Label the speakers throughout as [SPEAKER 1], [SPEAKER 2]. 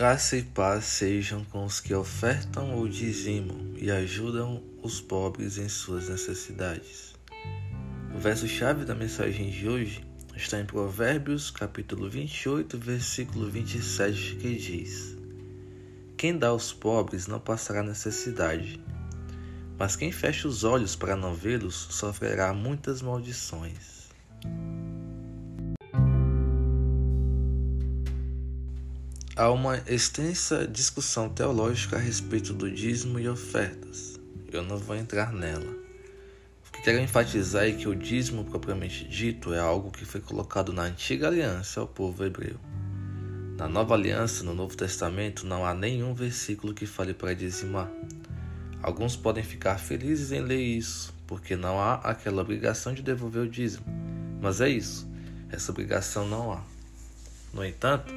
[SPEAKER 1] Graça e paz sejam com os que ofertam ou dizimam e ajudam os pobres em suas necessidades. O verso-chave da mensagem de hoje está em Provérbios, capítulo 28, versículo 27, que diz: Quem dá aos pobres não passará necessidade, mas quem fecha os olhos para não vê-los sofrerá muitas maldições. Há uma extensa discussão teológica a respeito do dízimo e ofertas. Eu não vou entrar nela. O que quero enfatizar é que o dízimo propriamente dito é algo que foi colocado na antiga aliança ao povo hebreu. Na nova aliança, no Novo Testamento, não há nenhum versículo que fale para dizimar. Alguns podem ficar felizes em ler isso, porque não há aquela obrigação de devolver o dízimo. Mas é isso, essa obrigação não há. No entanto,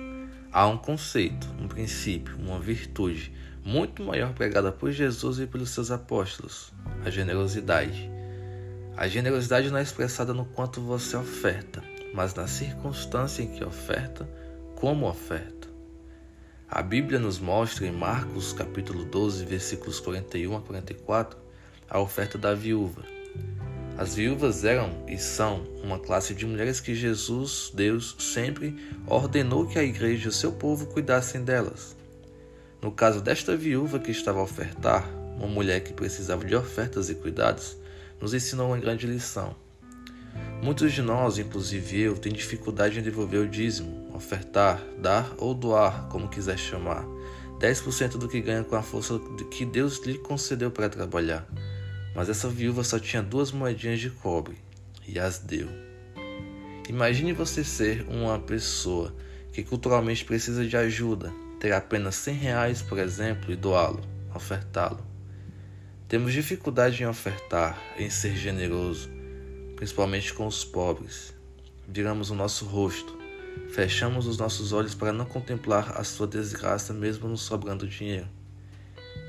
[SPEAKER 1] há um conceito, um princípio, uma virtude muito maior pregada por Jesus e pelos seus apóstolos: a generosidade. A generosidade não é expressada no quanto você oferta, mas na circunstância em que oferta, como oferta. A Bíblia nos mostra em Marcos capítulo 12, versículos 41 a 44, a oferta da viúva. As viúvas eram e são uma classe de mulheres que Jesus, Deus, sempre ordenou que a igreja e o seu povo cuidassem delas. No caso desta viúva que estava a ofertar, uma mulher que precisava de ofertas e cuidados, nos ensinou uma grande lição. Muitos de nós, inclusive eu, têm dificuldade em devolver o dízimo, ofertar, dar ou doar, como quiser chamar, 10% do que ganha com a força que Deus lhe concedeu para trabalhar. Mas essa viúva só tinha duas moedinhas de cobre e as deu. Imagine você ser uma pessoa que culturalmente precisa de ajuda, ter apenas 100 reais, por exemplo, e doá-lo, ofertá-lo. Temos dificuldade em ofertar, em ser generoso, principalmente com os pobres. Viramos o nosso rosto, fechamos os nossos olhos para não contemplar a sua desgraça, mesmo nos sobrando dinheiro.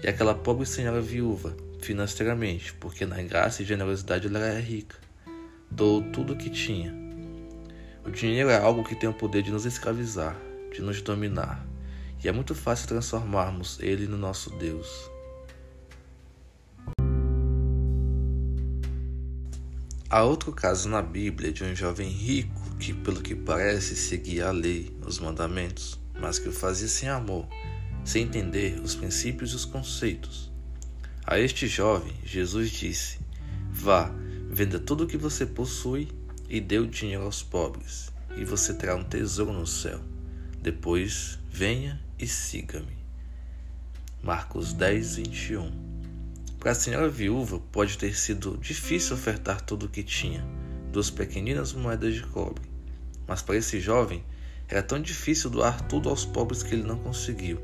[SPEAKER 1] E aquela pobre senhora viúva financeiramente, porque na graça e generosidade ela era rica. Dou tudo o que tinha. O dinheiro é algo que tem o poder de nos escravizar, de nos dominar, e é muito fácil transformarmos ele no nosso Deus. Há outro caso na Bíblia de um jovem rico que, pelo que parece, seguia a lei, os mandamentos, mas que o fazia sem amor, sem entender os princípios e os conceitos. A este jovem, Jesus disse: Vá, venda tudo o que você possui e dê o dinheiro aos pobres, e você terá um tesouro no céu. Depois, venha e siga-me. Marcos 10, 21. Para a senhora viúva, pode ter sido difícil ofertar tudo o que tinha, duas pequeninas moedas de cobre. Mas para esse jovem, era tão difícil doar tudo aos pobres que ele não conseguiu.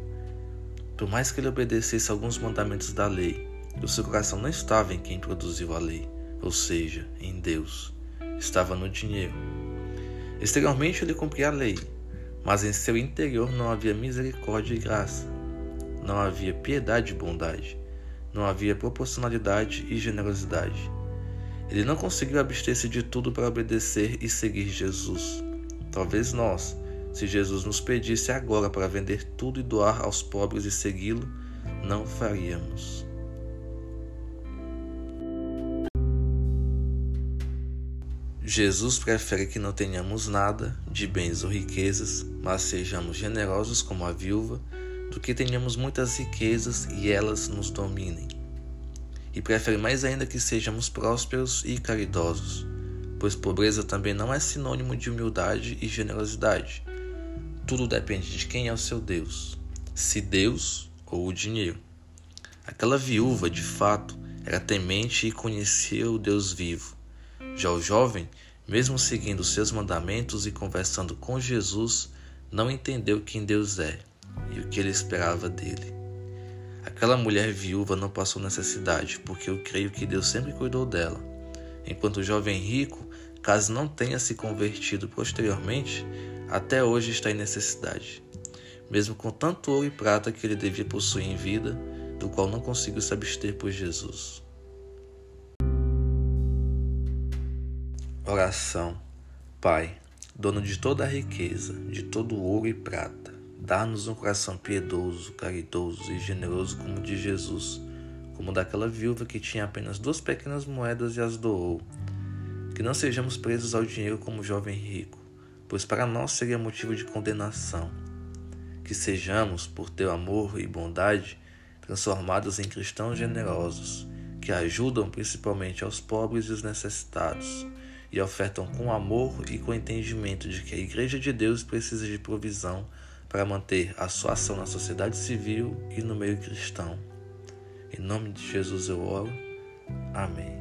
[SPEAKER 1] Por mais que ele obedecesse alguns mandamentos da lei, o seu coração não estava em quem produziu a lei, ou seja, em Deus. Estava no dinheiro. Exteriormente ele cumpria a lei, mas em seu interior não havia misericórdia e graça. Não havia piedade e bondade. Não havia proporcionalidade e generosidade. Ele não conseguiu abster-se de tudo para obedecer e seguir Jesus. Talvez nós, se Jesus nos pedisse agora para vender tudo e doar aos pobres e segui-lo, não faríamos. Jesus prefere que não tenhamos nada de bens ou riquezas, mas sejamos generosos como a viúva, do que tenhamos muitas riquezas e elas nos dominem. E prefere mais ainda que sejamos prósperos e caridosos, pois pobreza também não é sinônimo de humildade e generosidade. Tudo depende de quem é o seu Deus, se Deus ou o dinheiro. Aquela viúva, de fato, era temente e conhecia o Deus vivo já o jovem, mesmo seguindo seus mandamentos e conversando com Jesus, não entendeu quem Deus é e o que ele esperava dele. Aquela mulher viúva não passou necessidade, porque eu creio que Deus sempre cuidou dela. Enquanto o jovem rico, caso não tenha se convertido posteriormente, até hoje está em necessidade, mesmo com tanto ouro e prata que ele devia possuir em vida, do qual não conseguiu se abster por Jesus. Oração. Pai, dono de toda a riqueza, de todo ouro e prata, Dá-nos um coração piedoso, caridoso e generoso como o de Jesus, como daquela viúva que tinha apenas duas pequenas moedas e as doou. Que não sejamos presos ao dinheiro como o jovem rico, pois para nós seria motivo de condenação. Que sejamos, por teu amor e bondade, transformados em cristãos generosos, que ajudam principalmente aos pobres e os necessitados, e ofertam com amor e com entendimento de que a Igreja de Deus precisa de provisão para manter a sua ação na sociedade civil e no meio cristão. Em nome de Jesus eu oro. Amém.